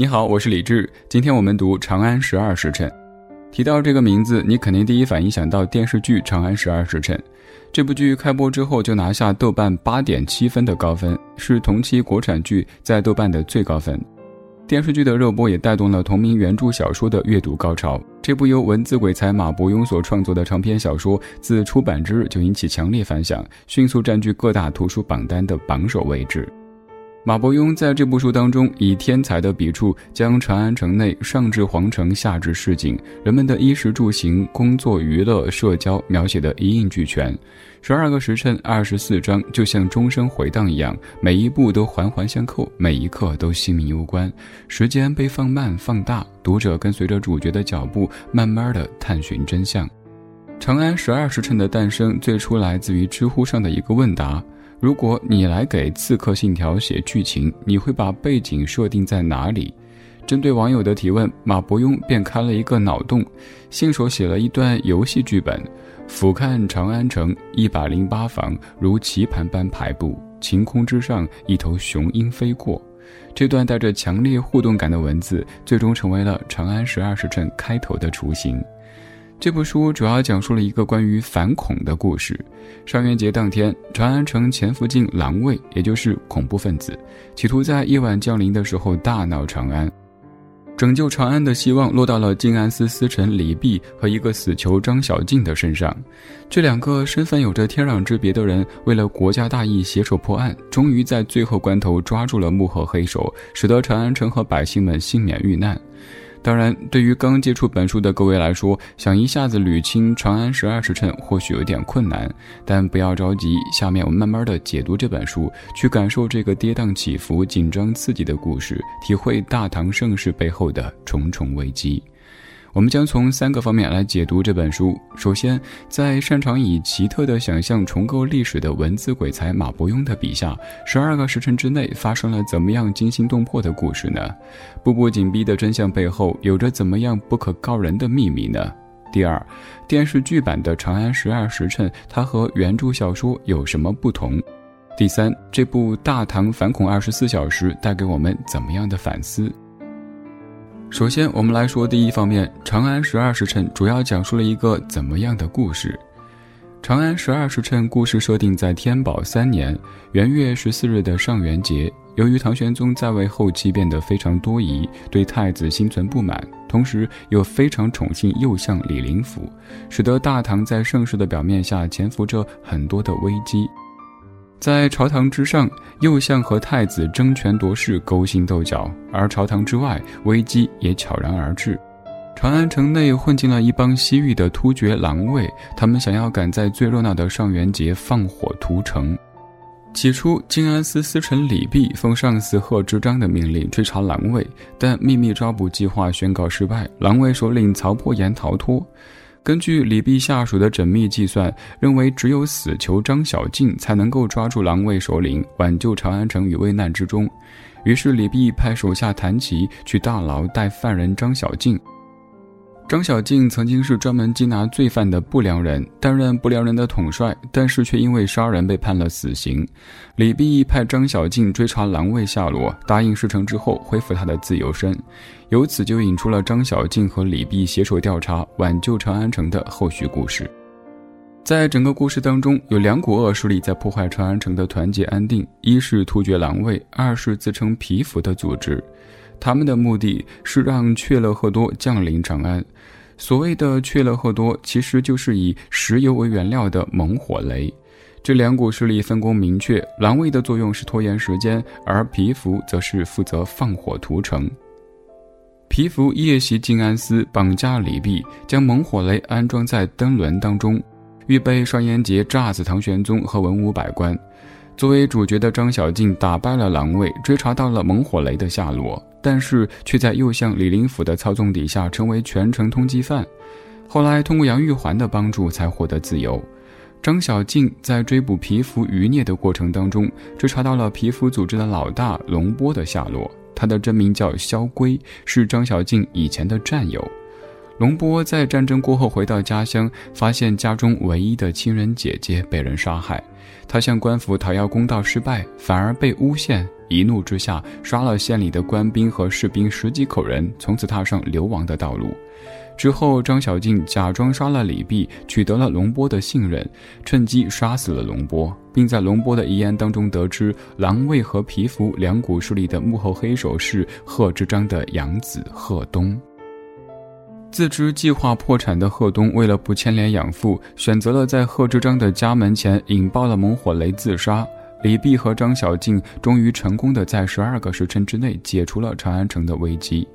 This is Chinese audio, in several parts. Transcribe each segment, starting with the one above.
你好，我是李志。今天我们读《长安十二时辰》。提到这个名字，你肯定第一反应想到电视剧《长安十二时辰》。这部剧开播之后就拿下豆瓣八点七分的高分，是同期国产剧在豆瓣的最高分。电视剧的热播也带动了同名原著小说的阅读高潮。这部由文字鬼才马伯庸所创作的长篇小说，自出版之日就引起强烈反响，迅速占据各大图书榜单的榜首位置。马伯庸在这部书当中，以天才的笔触，将长安城内上至皇城，下至市井，人们的衣食住行、工作、娱乐、社交，描写的一应俱全。十二个时辰，二十四章，就像钟声回荡一样，每一步都环环相扣，每一刻都性命攸关。时间被放慢、放大，读者跟随着主角的脚步，慢慢的探寻真相。长安十二时辰的诞生，最初来自于知乎上的一个问答。如果你来给《刺客信条》写剧情，你会把背景设定在哪里？针对网友的提问，马伯庸便开了一个脑洞，信手写了一段游戏剧本：俯瞰长安城，一百零八房如棋盘般排布，晴空之上，一头雄鹰飞过。这段带着强烈互动感的文字，最终成为了《长安十二时辰》开头的雏形。这部书主要讲述了一个关于反恐的故事。上元节当天，长安城潜伏进狼卫，也就是恐怖分子，企图在夜晚降临的时候大闹长安。拯救长安的希望落到了静安司司臣李泌和一个死囚张小敬的身上。这两个身份有着天壤之别的人，为了国家大义携手破案，终于在最后关头抓住了幕后黑手，使得长安城和百姓们幸免遇难。当然，对于刚接触本书的各位来说，想一下子捋清长安十二时辰或许有点困难，但不要着急。下面我们慢慢的解读这本书，去感受这个跌宕起伏、紧张刺激的故事，体会大唐盛世背后的重重危机。我们将从三个方面来解读这本书。首先，在擅长以奇特的想象重构历史的文字鬼才马伯庸的笔下，十二个时辰之内发生了怎么样惊心动魄的故事呢？步步紧逼的真相背后有着怎么样不可告人的秘密呢？第二，电视剧版的《长安十二时辰》它和原著小说有什么不同？第三，这部《大唐反恐二十四小时》带给我们怎么样的反思？首先，我们来说第一方面，《长安十二时辰》主要讲述了一个怎么样的故事？《长安十二时辰》故事设定在天宝三年元月十四日的上元节。由于唐玄宗在位后期变得非常多疑，对太子心存不满，同时又非常宠信右相李林甫，使得大唐在盛世的表面下潜伏着很多的危机。在朝堂之上，右相和太子争权夺势、勾心斗角；而朝堂之外，危机也悄然而至。长安城内混进了一帮西域的突厥狼卫，他们想要赶在最热闹的上元节放火屠城。起初，静安司司臣李泌奉上司贺知章的命令追查狼卫，但秘密抓捕计划宣告失败，狼卫首领曹颇言逃脱。根据李泌下属的缜密计算，认为只有死囚张小敬才能够抓住狼卫首领，挽救长安城于危难之中。于是李泌派手下谭琪去大牢带犯人张小敬。张小敬曾经是专门缉拿罪犯的不良人，担任不良人的统帅，但是却因为杀人被判了死刑。李泌派张小敬追查狼卫下落，答应事成之后恢复他的自由身，由此就引出了张小敬和李泌携手调查挽救长安城的后续故事。在整个故事当中，有两股恶势力在破坏长安城的团结安定，一是突厥狼卫，二是自称皮肤的组织。他们的目的是让雀勒赫多降临长安。所谓的雀勒赫多，其实就是以石油为原料的猛火雷。这两股势力分工明确，狼卫的作用是拖延时间，而皮肤则是负责放火屠城。皮肤夜袭静安司，绑架李泌，将猛火雷安装在灯轮当中，预备上元节炸死唐玄宗和文武百官。作为主角的张小静打败了狼卫，追查到了猛火雷的下落，但是却在右相李林甫的操纵底下成为全城通缉犯。后来通过杨玉环的帮助才获得自由。张小静在追捕皮肤余孽的过程当中，追查到了皮肤组织的老大龙波的下落。他的真名叫萧规，是张小静以前的战友。龙波在战争过后回到家乡，发现家中唯一的亲人姐姐被人杀害。他向官府讨要公道失败，反而被诬陷，一怒之下杀了县里的官兵和士兵十几口人，从此踏上流亡的道路。之后，张小敬假装杀了李泌，取得了龙波的信任，趁机杀死了龙波，并在龙波的遗言当中得知狼卫和皮肤两股势力的幕后黑手是贺知章的养子贺东。自知计划破产的贺东，为了不牵连养父，选择了在贺知章的家门前引爆了猛火雷自杀。李泌和张小静终于成功的在十二个时辰之内解除了长安城的危机。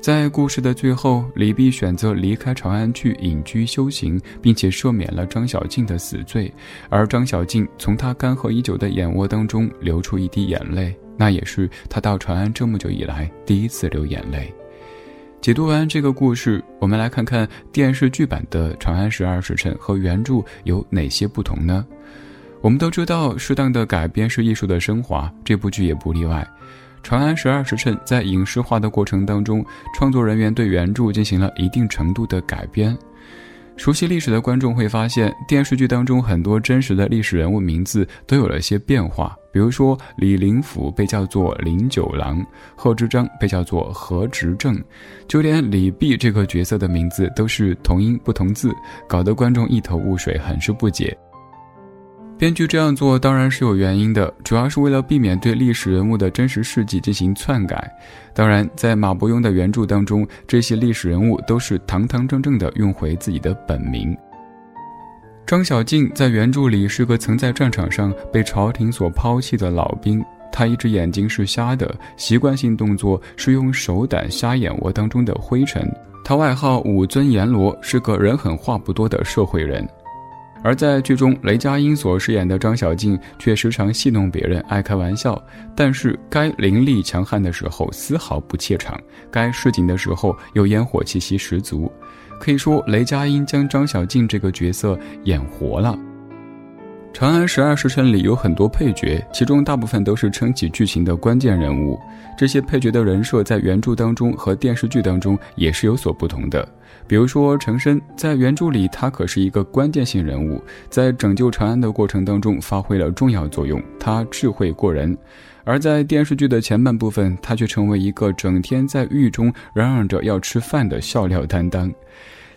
在故事的最后，李泌选择离开长安去隐居修行，并且赦免了张小静的死罪，而张小静从他干涸已久的眼窝当中流出一滴眼泪，那也是他到长安这么久以来第一次流眼泪。解读完这个故事，我们来看看电视剧版的《长安十二时辰》和原著有哪些不同呢？我们都知道，适当的改编是艺术的升华，这部剧也不例外。《长安十二时辰》在影视化的过程当中，创作人员对原著进行了一定程度的改编。熟悉历史的观众会发现，电视剧当中很多真实的历史人物名字都有了一些变化。比如说，李林甫被叫做林九郎，贺知章被叫做何执政，就连李泌这个角色的名字都是同音不同字，搞得观众一头雾水，很是不解。编剧这样做当然是有原因的，主要是为了避免对历史人物的真实事迹进行篡改。当然，在马伯庸的原著当中，这些历史人物都是堂堂正正的用回自己的本名。张小敬在原著里是个曾在战场上被朝廷所抛弃的老兵，他一只眼睛是瞎的，习惯性动作是用手掸瞎眼窝当中的灰尘。他外号武尊阎罗，是个人狠话不多的社会人。而在剧中，雷佳音所饰演的张小静却时常戏弄别人，爱开玩笑。但是该凌厉强悍的时候丝毫不怯场，该市井的时候又烟火气息十足。可以说，雷佳音将张小静这个角色演活了。《长安十二时辰》里有很多配角，其中大部分都是撑起剧情的关键人物。这些配角的人设在原著当中和电视剧当中也是有所不同的。比如说程深，在原著里他可是一个关键性人物，在拯救长安的过程当中发挥了重要作用，他智慧过人；而在电视剧的前半部分，他却成为一个整天在狱中嚷嚷着要吃饭的笑料担当。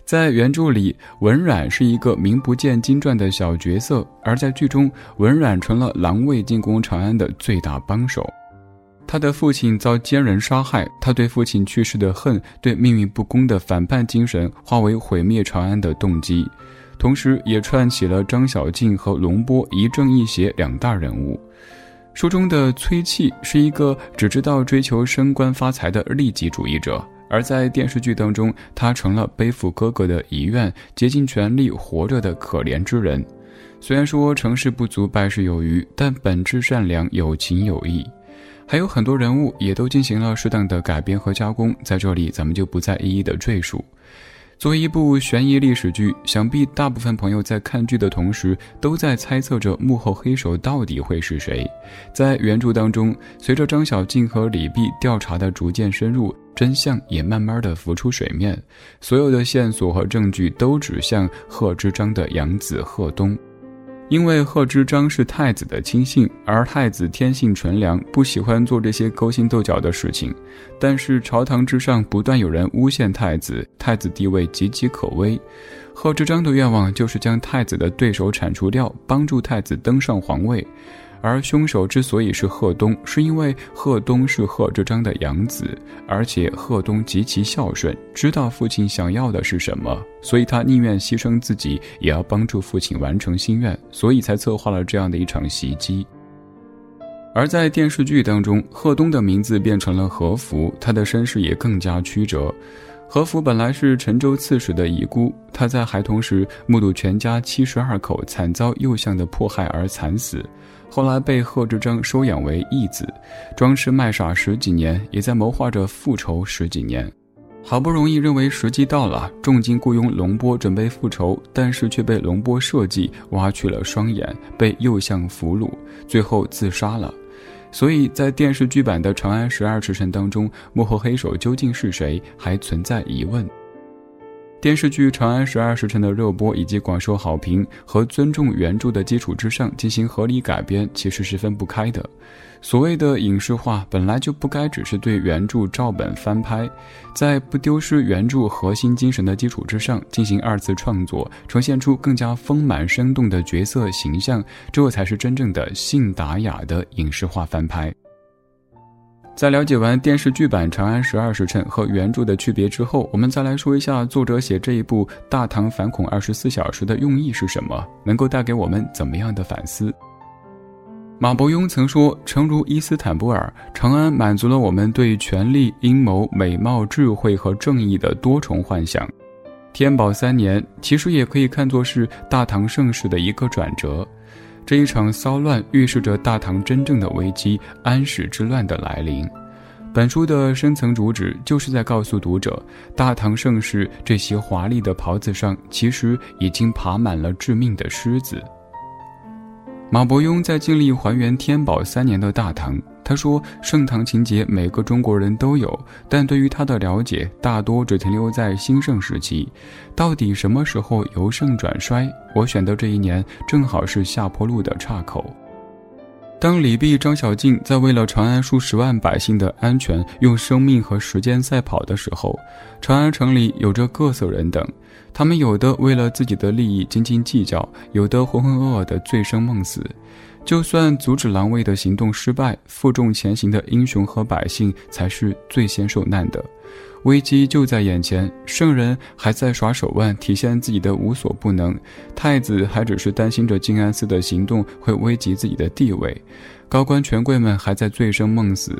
在原著里，文冉是一个名不见经传的小角色，而在剧中，文冉成了狼卫进攻长安的最大帮手。他的父亲遭奸人杀害，他对父亲去世的恨，对命运不公的反叛精神，化为毁灭长安的动机，同时也串起了张小敬和龙波一正一邪两大人物。书中的崔器是一个只知道追求升官发财的利己主义者。而在电视剧当中，他成了背负哥哥的遗愿，竭尽全力活着的可怜之人。虽然说成事不足败事有余，但本质善良，有情有义。还有很多人物也都进行了适当的改编和加工，在这里咱们就不再一一的赘述。作为一部悬疑历史剧，想必大部分朋友在看剧的同时，都在猜测着幕后黑手到底会是谁。在原著当中，随着张小静和李碧调查的逐渐深入，真相也慢慢的浮出水面，所有的线索和证据都指向贺知章的养子贺东。因为贺知章是太子的亲信，而太子天性纯良，不喜欢做这些勾心斗角的事情。但是朝堂之上不断有人诬陷太子，太子地位岌岌可危。贺知章的愿望就是将太子的对手铲除掉，帮助太子登上皇位。而凶手之所以是贺东，是因为贺东是贺知章的养子，而且贺东极其孝顺，知道父亲想要的是什么，所以他宁愿牺牲自己，也要帮助父亲完成心愿，所以才策划了这样的一场袭击。而在电视剧当中，贺东的名字变成了何福，他的身世也更加曲折。何福本来是陈州刺史的遗孤，他在孩童时目睹全家七十二口惨遭右相的迫害而惨死。后来被贺知章收养为义子，装痴卖傻十几年，也在谋划着复仇十几年。好不容易认为时机到了，重金雇佣龙波准备复仇，但是却被龙波设计挖去了双眼，被右相俘虏，最后自杀了。所以在电视剧版的《长安十二时辰》当中，幕后黑手究竟是谁，还存在疑问。电视剧《长安十二时辰》的热播以及广受好评和尊重原著的基础之上进行合理改编，其实是分不开的。所谓的影视化，本来就不该只是对原著照本翻拍，在不丢失原著核心精神的基础之上进行二次创作，呈现出更加丰满生动的角色形象，这才是真正的信达雅的影视化翻拍。在了解完电视剧版《长安十二时辰》和原著的区别之后，我们再来说一下作者写这一部《大唐反恐二十四小时》的用意是什么，能够带给我们怎么样的反思？马伯庸曾说：“诚如伊斯坦布尔，长安满足了我们对权力、阴谋、美貌、智慧和正义的多重幻想。天宝三年，其实也可以看作是大唐盛世的一个转折。”这一场骚乱预示着大唐真正的危机——安史之乱的来临。本书的深层主旨就是在告诉读者，大唐盛世这些华丽的袍子上，其实已经爬满了致命的虱子。马伯庸在尽力还原天宝三年的大唐。他说：“盛唐情节每个中国人都有，但对于他的了解大多只停留在兴盛时期。到底什么时候由盛转衰？我选的这一年正好是下坡路的岔口。当李泌、张小敬在为了长安数十万百姓的安全用生命和时间赛跑的时候，长安城里有着各色人等。他们有的为了自己的利益斤斤计较，有的浑浑噩噩的醉生梦死。”就算阻止狼卫的行动失败，负重前行的英雄和百姓才是最先受难的。危机就在眼前，圣人还在耍手腕，体现自己的无所不能；太子还只是担心着静安寺的行动会危及自己的地位；高官权贵们还在醉生梦死；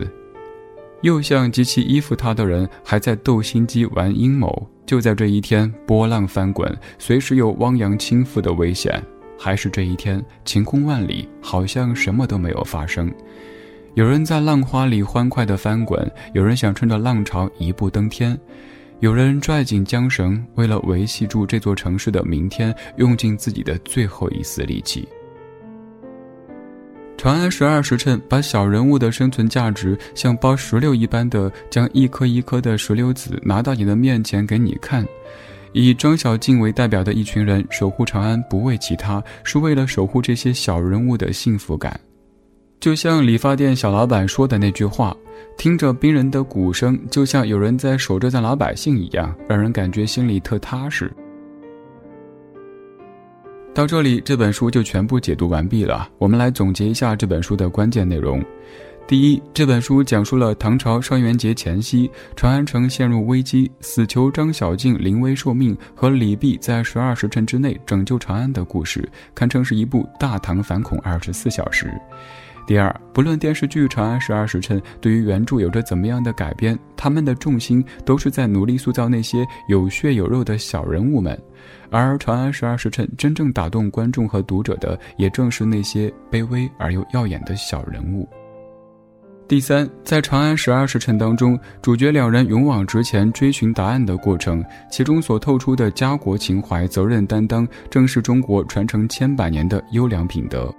右相及其依附他的人还在斗心机、玩阴谋。就在这一天，波浪翻滚，随时有汪洋倾覆的危险。还是这一天，晴空万里，好像什么都没有发生。有人在浪花里欢快地翻滚，有人想趁着浪潮一步登天，有人拽紧缰绳，为了维系住这座城市的明天，用尽自己的最后一丝力气。长安十二时辰，把小人物的生存价值像剥石榴一般的，将一颗一颗的石榴籽拿到你的面前给你看。以张小静为代表的一群人守护长安，不为其他，是为了守护这些小人物的幸福感。就像理发店小老板说的那句话：“听着冰人的鼓声，就像有人在守着咱老百姓一样，让人感觉心里特踏实。”到这里，这本书就全部解读完毕了。我们来总结一下这本书的关键内容。第一，这本书讲述了唐朝上元节前夕，长安城陷入危机，死囚张小敬临危受命，和李泌在十二时辰之内拯救长安的故事，堪称是一部大唐反恐二十四小时。第二，不论电视剧《长安十二时辰》对于原著有着怎么样的改编，他们的重心都是在努力塑造那些有血有肉的小人物们，而《长安十二时辰》真正打动观众和读者的，也正是那些卑微而又耀眼的小人物。第三，在《长安十二时辰》当中，主角两人勇往直前追寻答案的过程，其中所透出的家国情怀、责任担当，正是中国传承千百年的优良品德。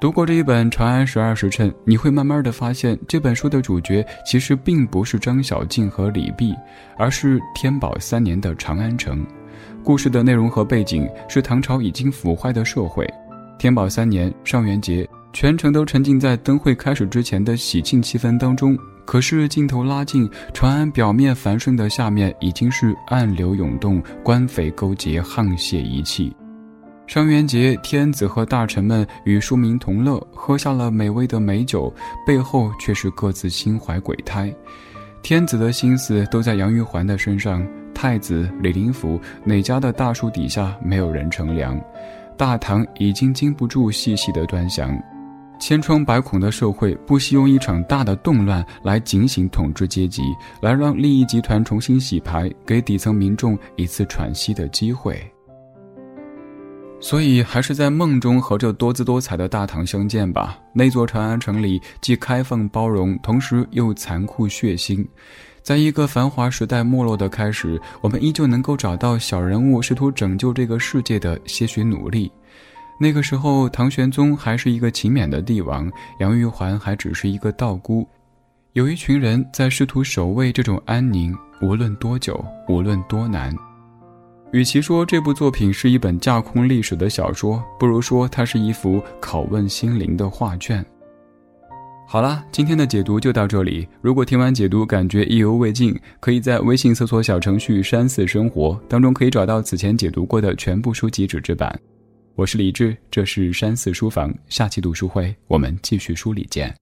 读过这一本《长安十二时辰》，你会慢慢的发现，这本书的主角其实并不是张小敬和李泌，而是天宝三年的长安城。故事的内容和背景是唐朝已经腐坏的社会。天宝三年上元节。全程都沉浸在灯会开始之前的喜庆气氛当中，可是镜头拉近，长安表面繁盛的下面已经是暗流涌动，官匪勾结，沆瀣一气。上元节，天子和大臣们与庶民同乐，喝下了美味的美酒，背后却是各自心怀鬼胎。天子的心思都在杨玉环的身上，太子李林甫哪家的大树底下没有人乘凉？大唐已经经不住细细的端详。千疮百孔的社会不惜用一场大的动乱来警醒统治阶级，来让利益集团重新洗牌，给底层民众一次喘息的机会。所以，还是在梦中和这多姿多彩的大唐相见吧。那座长安城里既开放包容，同时又残酷血腥。在一个繁华时代没落的开始，我们依旧能够找到小人物试图拯救这个世界的些许努力。那个时候，唐玄宗还是一个勤勉的帝王，杨玉环还只是一个道姑。有一群人在试图守卫这种安宁，无论多久，无论多难。与其说这部作品是一本架空历史的小说，不如说它是一幅拷问心灵的画卷。好啦，今天的解读就到这里。如果听完解读感觉意犹未尽，可以在微信搜索小程序“山寺生活”当中可以找到此前解读过的全部书籍纸质版。我是李志，这是山寺书房，下期读书会我们继续梳理见。